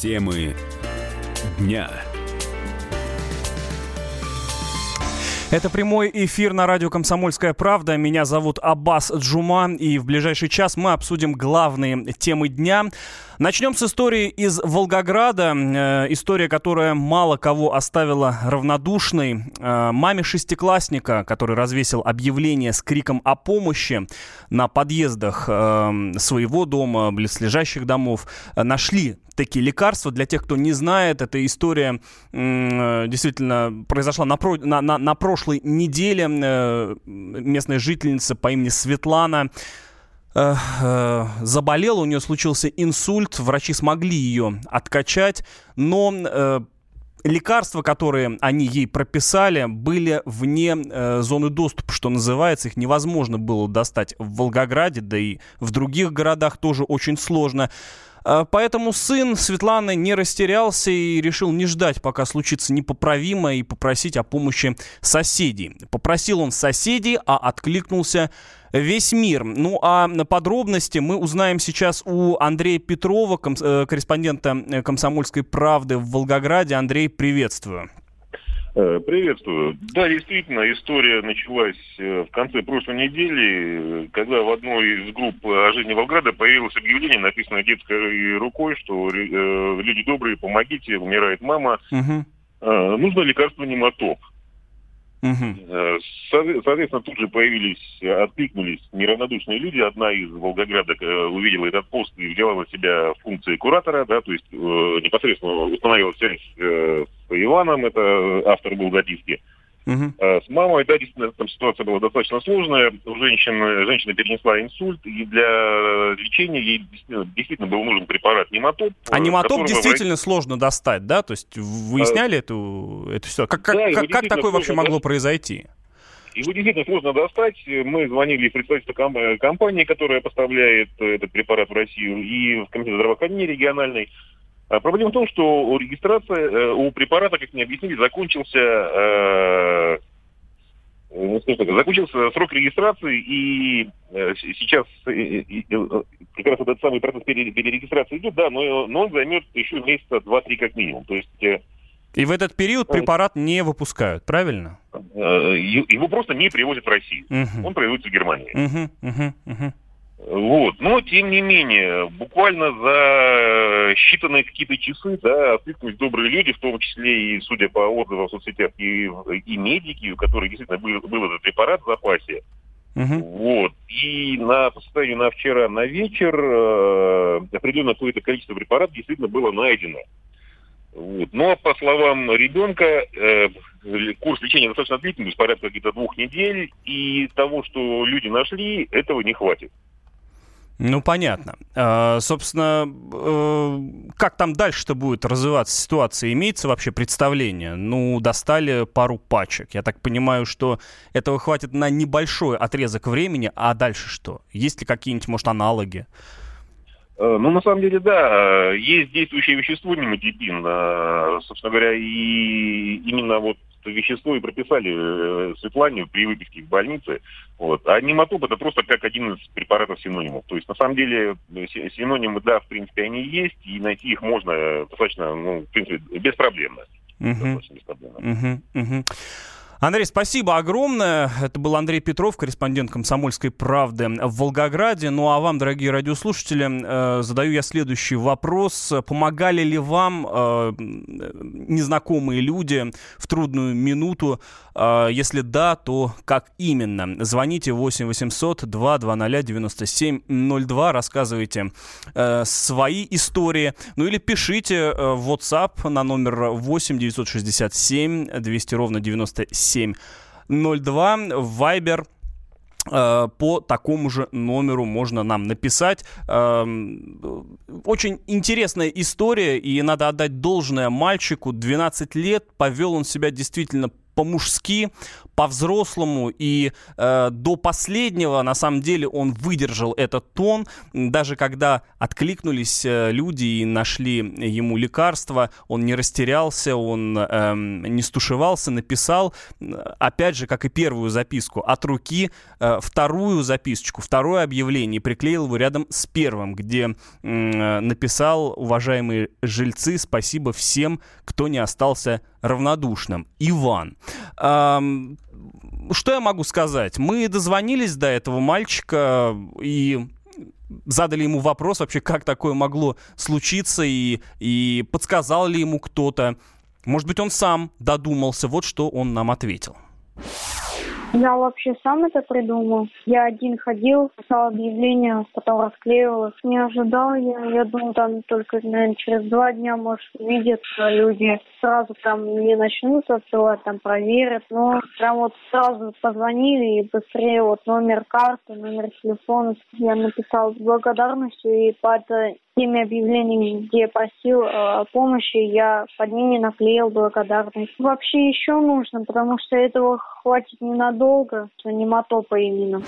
Темы дня. Это прямой эфир на радио «Комсомольская правда». Меня зовут Аббас Джума, и в ближайший час мы обсудим главные темы дня. Начнем с истории из Волгограда. Э, история, которая мало кого оставила равнодушной. Э, маме шестиклассника, который развесил объявление с криком о помощи на подъездах э, своего дома, близлежащих домов, нашли такие лекарства. Для тех, кто не знает, эта история действительно произошла на, про, на, на, на прошлой неделе. Местная жительница по имени Светлана заболела, у нее случился инсульт, врачи смогли ее откачать, но э, лекарства, которые они ей прописали, были вне э, зоны доступа, что называется. Их невозможно было достать в Волгограде, да и в других городах тоже очень сложно. Э, поэтому сын Светланы не растерялся и решил не ждать, пока случится непоправимое, и попросить о помощи соседей. Попросил он соседей, а откликнулся весь мир. Ну а подробности мы узнаем сейчас у Андрея Петрова, ком- э, корреспондента э, «Комсомольской правды» в Волгограде. Андрей, приветствую. Э, приветствую. Да, действительно, история началась в конце прошлой недели, когда в одной из групп о жизни Волгограда появилось объявление, написанное детской рукой, что люди добрые, помогите, умирает мама, угу. нужно лекарство нематоп. Угу. Соответственно, тут же появились, откликнулись неравнодушные люди. Одна из Волгограда э, увидела этот пост и взяла на себя функции куратора, да, то есть э, непосредственно установила связь э, с Иваном, это автор был записки. Угу. С мамой, да, действительно, там ситуация была достаточно сложная. У женщины, женщина перенесла инсульт, и для лечения ей действительно, действительно был нужен препарат нематоп. А нематоп действительно врач... сложно достать, да? То есть выясняли а... эту, эту ситуацию? Как, да, как, как такое вообще могло произойти? Его действительно сложно достать. Мы звонили в представительство компании, которая поставляет этот препарат в Россию, и в комитет здравоохранения региональный. А проблема в том, что у регистрации, э, у препарата, как мне объяснили, закончился, э, ну, закончился срок регистрации, и э, сейчас как раз этот самый процесс перерегистрации идет, да, но, но он займет еще месяца два-три как минимум. То есть и в этот период препарат не выпускают, правильно? Его просто не привозят в Россию. Угу. Он производится в Германии. Угу, угу, угу. Вот. Но, тем не менее, буквально за считанные какие-то часы, да, откликнулись добрые люди, в том числе и, судя по отзывам в соцсетях, и, и медики, у которых действительно был, был этот препарат в запасе. Uh-huh. Вот. И на, по состоянию на вчера на вечер э, определенное какое-то количество препаратов действительно было найдено. Вот. Но, по словам ребенка, э, курс лечения достаточно длительный, порядка где-то двух недель, и того, что люди нашли, этого не хватит. Ну, понятно. А, собственно, э, как там дальше-то будет развиваться ситуация? Имеется вообще представление? Ну, достали пару пачек. Я так понимаю, что этого хватит на небольшой отрезок времени, а дальше что? Есть ли какие-нибудь, может, аналоги? Э, ну, на самом деле, да, есть действующее вещество нематипин. Э, собственно говоря, и именно вот вещество и прописали э, Светлане при выписке в больнице. Вот. А нематоп это просто как один из препаратов синонимов. То есть на самом деле э, синонимы, да, в принципе, они есть, и найти их можно достаточно, ну, в принципе, беспроблемно. Uh-huh. Достаточно беспроблемно. Uh-huh. Uh-huh. Андрей, спасибо огромное. Это был Андрей Петров, корреспондент «Комсомольской правды» в Волгограде. Ну а вам, дорогие радиослушатели, э, задаю я следующий вопрос. Помогали ли вам э, незнакомые люди в трудную минуту? Э, если да, то как именно? Звоните 8 800 220 9702, рассказывайте свои истории. Ну или пишите в WhatsApp на номер 8 967 200 ровно 97 702. Вайбер э, по такому же номеру можно нам написать. Эм, очень интересная история, и надо отдать должное мальчику. 12 лет, повел он себя действительно по-мужски, по-взрослому, и э, до последнего, на самом деле, он выдержал этот тон, даже когда откликнулись э, люди и нашли ему лекарства, он не растерялся, он э, не стушевался, написал, опять же, как и первую записку, от руки э, вторую записочку, второе объявление, приклеил его рядом с первым, где э, написал, уважаемые жильцы, спасибо всем, кто не остался равнодушным. Иван. Эм, что я могу сказать? Мы дозвонились до этого мальчика и задали ему вопрос вообще, как такое могло случиться, и, и подсказал ли ему кто-то. Может быть, он сам додумался. Вот что он нам ответил. Я вообще сам это придумал. Я один ходил, писал объявление, потом расклеивал. Не ожидал я. Я думал, там только, наверное, через два дня, может, увидят люди. Сразу там не начнут отсылать, там проверят. Но прям вот сразу позвонили и быстрее вот номер карты, номер телефона. Я написал с благодарностью и под теми объявлениями, где просил э, помощи, я под ними наклеил благодарность. Вообще еще нужно, потому что этого хватит ненадолго, нематопа именно.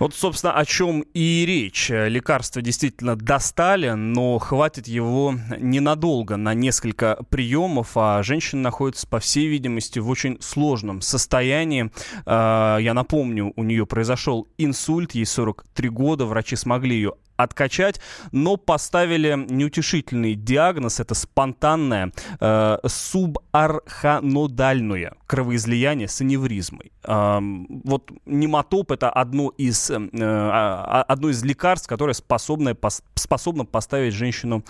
Вот, собственно, о чем и речь. Лекарства действительно достали, но хватит его ненадолго, на несколько приемов, а женщина находится, по всей видимости, в очень сложном состоянии. А, я напомню, у нее произошел инсульт, ей 43 года, врачи смогли ее откачать, но поставили неутешительный диагноз, это спонтанное э, субарханодальное кровоизлияние с аневризмой. Э, вот нематоп это одно из, э, а, а, одно из лекарств, которое способно, способно поставить женщину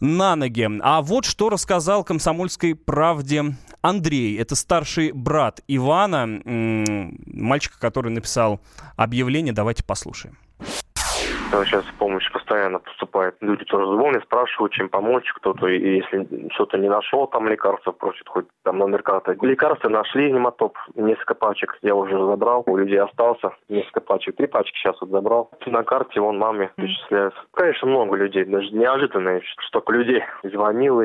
на ноги. А вот что рассказал комсомольской правде Андрей. Это старший брат Ивана, мальчика, который написал объявление. Давайте послушаем. Сейчас помощь постоянно поступает. Люди тоже звонят, спрашивают, чем помочь. Кто-то, если что-то не нашел, там лекарства просит, хоть там номер карты. Лекарства нашли, нематоп, несколько пачек я уже забрал. У людей остался несколько пачек. Три пачки сейчас вот забрал. На карте вон маме перечисляются. Конечно, много людей. Даже неожиданно, что столько людей звонило.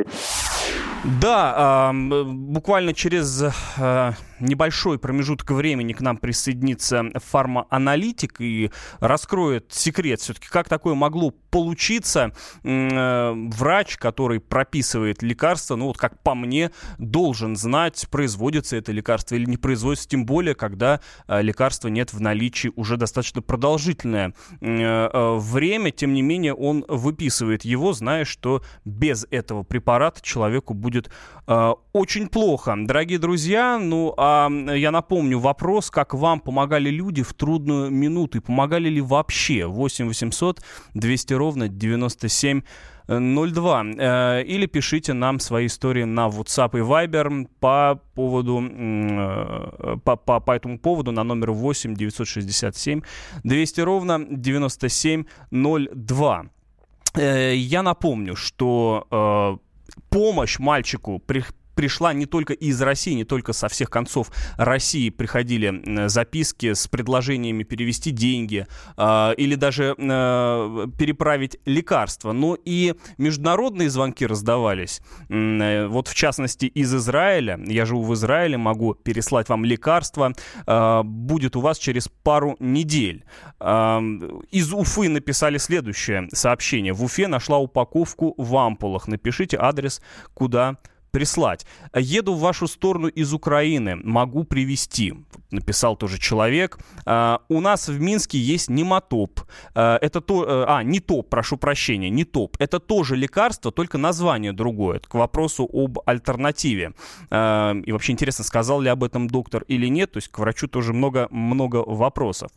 Да, э, буквально через э, небольшой промежуток времени к нам присоединится фармааналитик и раскроет секрет все-таки, как такое могло получиться. Э, врач, который прописывает лекарство, ну вот как по мне, должен знать, производится это лекарство или не производится, тем более, когда э, лекарства нет в наличии уже достаточно продолжительное э, время. Тем не менее, он выписывает его, зная, что без этого препарата человеку будет очень плохо. Дорогие друзья, ну, а я напомню вопрос, как вам помогали люди в трудную минуту и помогали ли вообще? 8 800 200 ровно 97 02. Э, или пишите нам свои истории на WhatsApp и Viber по поводу, э, по, по, по этому поводу на номер 8 967 200 ровно 9702. Э, я напомню, что помощь мальчику при, пришла не только из России, не только со всех концов России приходили записки с предложениями перевести деньги э, или даже э, переправить лекарства, но и международные звонки раздавались. Э, вот в частности из Израиля. Я живу в Израиле, могу переслать вам лекарства. Э, будет у вас через пару недель. Э, из Уфы написали следующее сообщение. В Уфе нашла упаковку в ампулах. Напишите адрес, куда прислать. Еду в вашу сторону из Украины, могу привезти. Написал тоже человек. А, у нас в Минске есть нематоп. А, это то, э, а, не топ, прошу прощения, не топ. Это тоже лекарство, только название другое. Это к вопросу об альтернативе. А, и вообще интересно, сказал ли об этом доктор или нет. То есть к врачу тоже много-много вопросов.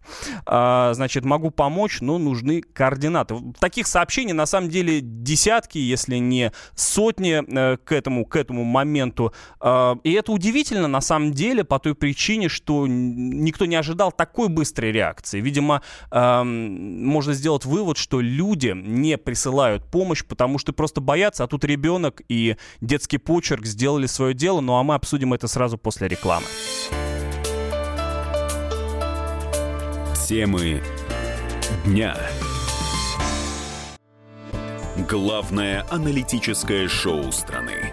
А, значит, могу помочь, но нужны координаты. Таких сообщений на самом деле десятки, если не сотни э, к этому, к этому моменту. А, и это удивительно на самом деле по той причине, что никто не ожидал такой быстрой реакции. Видимо, можно сделать вывод, что люди не присылают помощь, потому что просто боятся, а тут ребенок и детский почерк сделали свое дело, ну а мы обсудим это сразу после рекламы. Темы дня. Главное аналитическое шоу страны.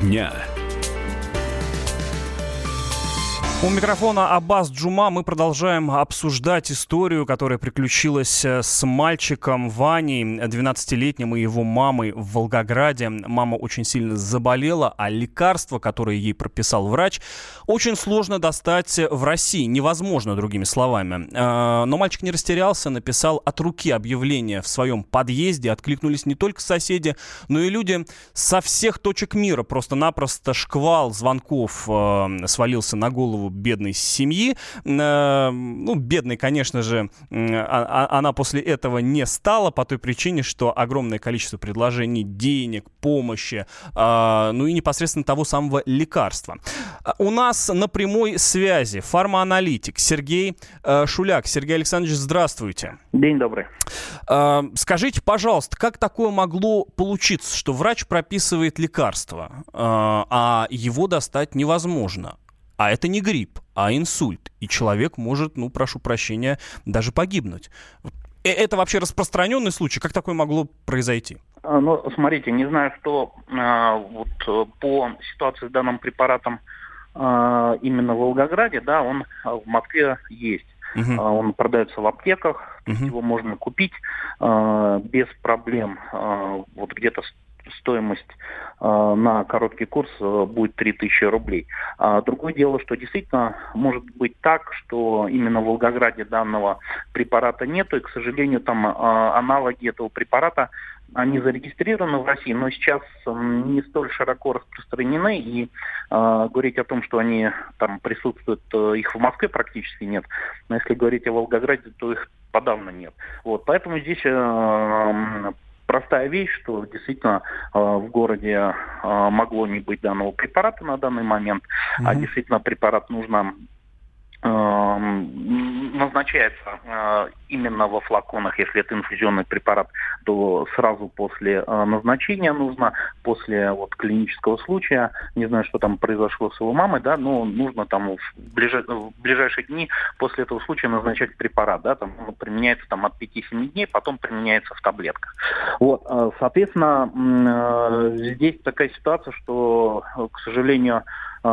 дня. У микрофона Аббас Джума мы продолжаем обсуждать историю, которая приключилась э, с мальчиком Ваней, 12-летним, и его мамой в Волгограде. Мама очень сильно заболела, а лекарство, которое ей прописал врач, очень сложно достать в России. Невозможно, другими словами. Э, но мальчик не растерялся, написал от руки объявление в своем подъезде. Откликнулись не только соседи, но и люди со всех точек мира. Просто-напросто шквал звонков э, свалился на голову бедной семьи. Э, ну, бедной, конечно же, а, а, она после этого не стала по той причине, что огромное количество предложений денег, помощи, а, ну и непосредственно того самого лекарства. У нас на прямой связи фармааналитик Сергей э, Шуляк. Сергей Александрович, здравствуйте. День добрый. Скажите, пожалуйста, как такое могло получиться, что врач прописывает лекарство, а его достать невозможно? А это не грипп, а инсульт. И человек может, ну, прошу прощения, даже погибнуть. Э, это вообще распространенный случай? Как такое могло произойти? А, ну, смотрите, не знаю, что а, вот э, по ситуации с данным препаратом а, именно в Волгограде, да, он в Москве есть. Uh-huh. Он продается в аптеках, uh-huh. его можно купить без проблем. Вот где-то стоимость э, на короткий курс э, будет 3000 рублей. А другое дело, что действительно может быть так, что именно в Волгограде данного препарата нету, и, к сожалению, там э, аналоги этого препарата они зарегистрированы в России, но сейчас не столь широко распространены, и э, говорить о том, что они там присутствуют, э, их в Москве практически нет, но если говорить о Волгограде, то их подавно нет. Вот, поэтому здесь э, простая вещь, что действительно э, в городе э, могло не быть данного препарата на данный момент, mm-hmm. а действительно препарат нужно назначается э, именно во флаконах, если это инфузионный препарат, то сразу после э, назначения нужно, после вот клинического случая, не знаю, что там произошло с его мамой, да, но нужно там в, ближай, в ближайшие дни после этого случая назначать препарат, да, там он применяется там от 5-7 дней, потом применяется в таблетках. Вот, э, соответственно, здесь такая ситуация, что, к сожалению,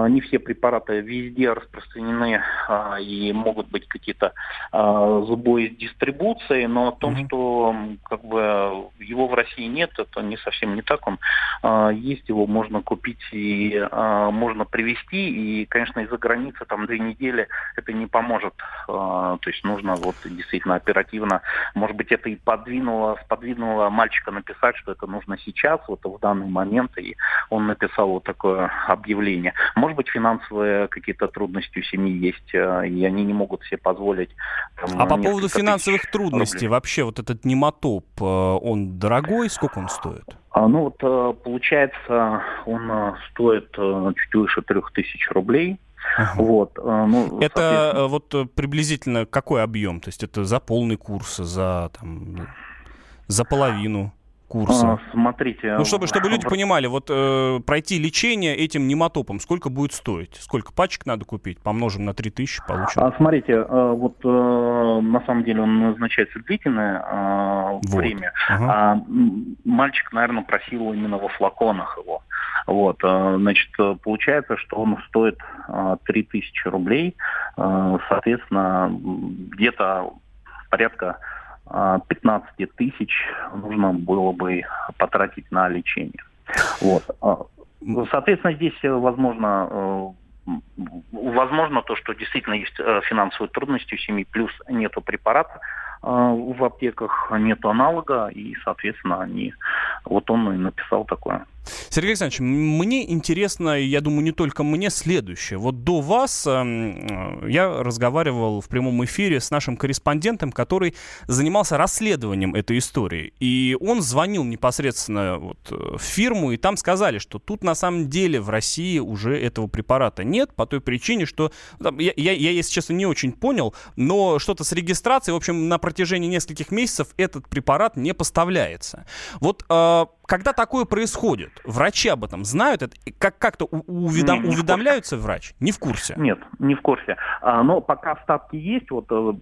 не все препараты везде распространены а, и могут быть какие-то а, сбои с дистрибуцией, но о том, mm-hmm. что как бы его в России нет, это не совсем не так. Он есть, его можно купить и можно привезти, и, конечно, из-за границы там две недели это не поможет. То есть нужно вот действительно оперативно, может быть, это и подвинуло, сподвинуло мальчика написать, что это нужно сейчас, вот в данный момент, и он написал вот такое объявление. Может быть, финансовые какие-то трудности у семьи есть, э, и они не могут себе позволить. Там, а по поводу финансовых трудностей, рублей. вообще вот этот нематоп, э, он дорогой? Сколько он стоит? А, ну вот, э, получается, он стоит чуть выше трех тысяч рублей. Ага. Вот, ну, это вот приблизительно какой объем? То есть это за полный курс, за, там, за половину? Курса? А, смотрите. Ну, чтобы, чтобы люди понимали, вот э, пройти лечение этим нематопом, сколько будет стоить? Сколько пачек надо купить? Помножим на 3000, получим. А, смотрите, э, вот э, на самом деле он назначается длительное э, вот. время. Ага. А мальчик, наверное, просил именно во флаконах его. Вот, э, значит, получается, что он стоит э, 3000 рублей. Э, соответственно, где-то порядка 15 тысяч нужно было бы потратить на лечение. Вот. А, соответственно, здесь, э, возможно, э, возможно то, что действительно есть э, финансовые трудности у семьи, плюс нету препарата в аптеках, нету аналога, и, соответственно, они, вот он и написал такое Сергей Александрович, мне интересно, я думаю, не только мне, следующее. Вот до вас э, я разговаривал в прямом эфире с нашим корреспондентом, который занимался расследованием этой истории. И он звонил непосредственно вот в фирму, и там сказали, что тут на самом деле в России уже этого препарата нет, по той причине, что... Я, я, я если честно, не очень понял, но что-то с регистрацией, в общем, на протяжении нескольких месяцев этот препарат не поставляется. Вот э, когда такое происходит, врачи об этом знают? Это, как, как-то уведом, уведомляются врач? Не в курсе? Нет, не в курсе. А, но пока остатки есть, вот э,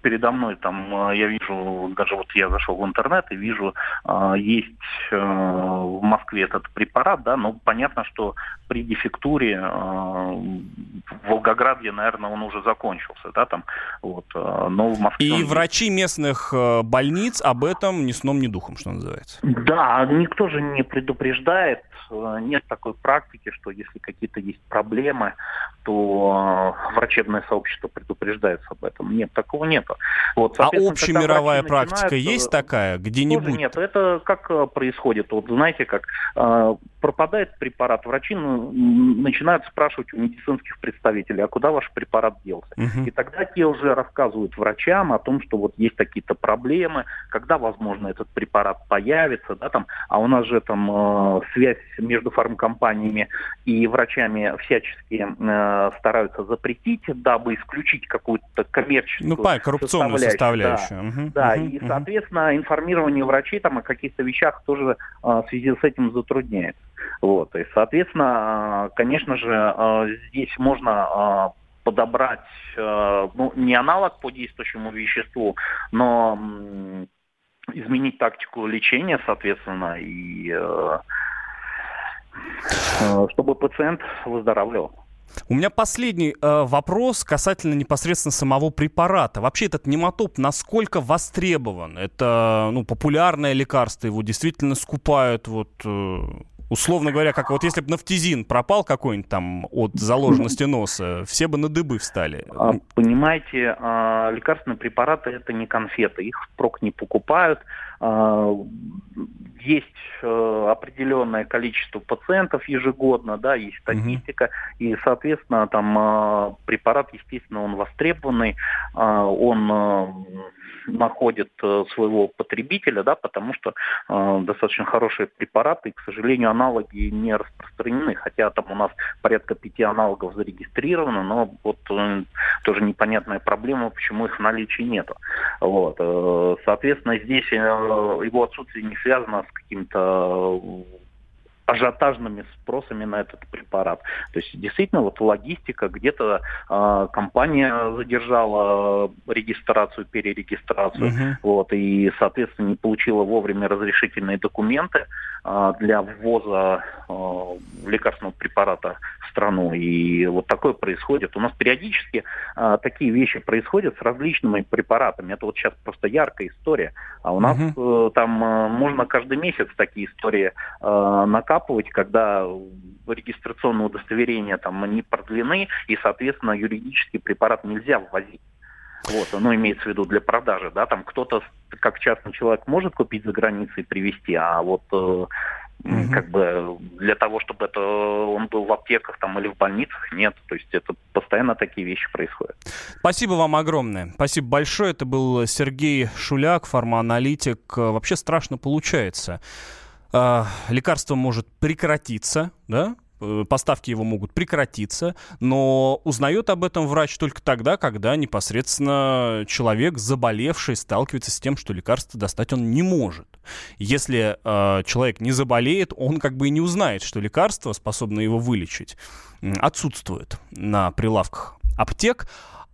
передо мной там э, я вижу, даже вот я зашел в интернет и вижу, э, есть э, в Москве этот препарат, да, но понятно, что при дефектуре в Волгограде, наверное, он уже закончился, да, там, вот, но в Москве... И врачи местных больниц об этом ни сном, ни духом, что называется. Да, никто же не предупреждает, нет такой практики, что если какие-то есть проблемы, то врачебное сообщество предупреждается об этом. Нет, такого нету. Вот, а общемировая практика есть такая где-нибудь? Нет, это как э, происходит? Вот знаете, как э, пропадает препарат, врачи ну, начинают спрашивать у медицинских представителей, а куда ваш препарат делся? Угу. И тогда те уже рассказывают врачам о том, что вот есть какие-то проблемы, когда, возможно, этот препарат появится, да, там, а у нас же там э, связь между фармкомпаниями и врачами всячески э, стараются запретить, дабы исключить какую-то коммерческую ну, понимаю, коррупционную составляющую. Да, угу, да угу, и, угу. соответственно, информирование врачей там о каких-то вещах тоже а, в связи с этим затрудняется. Вот, и, соответственно, а, конечно же, а, здесь можно подобрать, ну, не аналог по действующему веществу, но изменить тактику лечения, соответственно, и чтобы пациент выздоравливал. У меня последний э, вопрос касательно непосредственно самого препарата. Вообще этот нематоп насколько востребован? Это ну, популярное лекарство, его действительно скупают вот... Э, условно говоря, как вот если бы нафтизин пропал какой-нибудь там от заложенности носа, все бы на дыбы встали. А, понимаете, а, лекарственные препараты это не конфеты, их впрок не покупают. А, есть э, определенное количество пациентов ежегодно, да, есть статистика, mm-hmm. и, соответственно, там э, препарат, естественно, он востребованный, э, он находит своего потребителя, да, потому что достаточно хорошие препараты, и, к сожалению, аналоги не распространены, хотя там у нас порядка пяти аналогов зарегистрировано, но вот тоже непонятная проблема, почему их в наличии нету. Вот, соответственно, здесь его отсутствие не связано с каким-то ажиотажными спросами на этот препарат. То есть действительно вот логистика, где-то э, компания задержала регистрацию, перерегистрацию, uh-huh. вот, и, соответственно, не получила вовремя разрешительные документы э, для ввоза э, лекарственного препарата в страну. И вот такое происходит. У нас периодически э, такие вещи происходят с различными препаратами. Это вот сейчас просто яркая история. А у нас uh-huh. э, там э, можно каждый месяц такие истории э, накапливать закапывать, когда регистрационные удостоверения там не продлены, и, соответственно, юридический препарат нельзя ввозить. Вот, ну, имеется в виду для продажи, да, там кто-то, как частный человек, может купить за границей и привезти, а вот э, Угу. Как бы для того, чтобы это он был в аптеках там или в больницах, нет. То есть это постоянно такие вещи происходят. Спасибо вам огромное. Спасибо большое. Это был Сергей Шуляк, фармааналитик. Вообще страшно получается. А, лекарство может прекратиться, да, э, поставки его могут прекратиться, но узнает об этом врач только тогда, когда непосредственно человек, заболевший, сталкивается с тем, что лекарство достать он не может. Если э, человек не заболеет, он как бы и не узнает, что лекарство, способное его вылечить, отсутствует на прилавках аптек.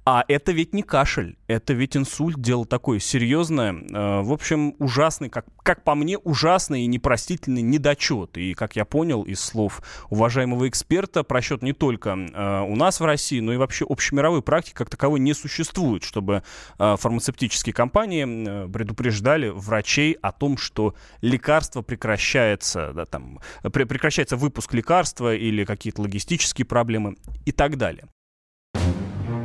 А это ведь не кашель, это ведь инсульт, дело такое серьезное. Э, в общем, ужасный, как, как по мне, ужасный и непростительный недочет. И, как я понял из слов уважаемого эксперта, просчет не только э, у нас в России, но и вообще общемировой практики как таковой не существует, чтобы э, фармацевтические компании предупреждали врачей о том, что лекарство прекращается, да, там, прекращается выпуск лекарства или какие-то логистические проблемы и так далее.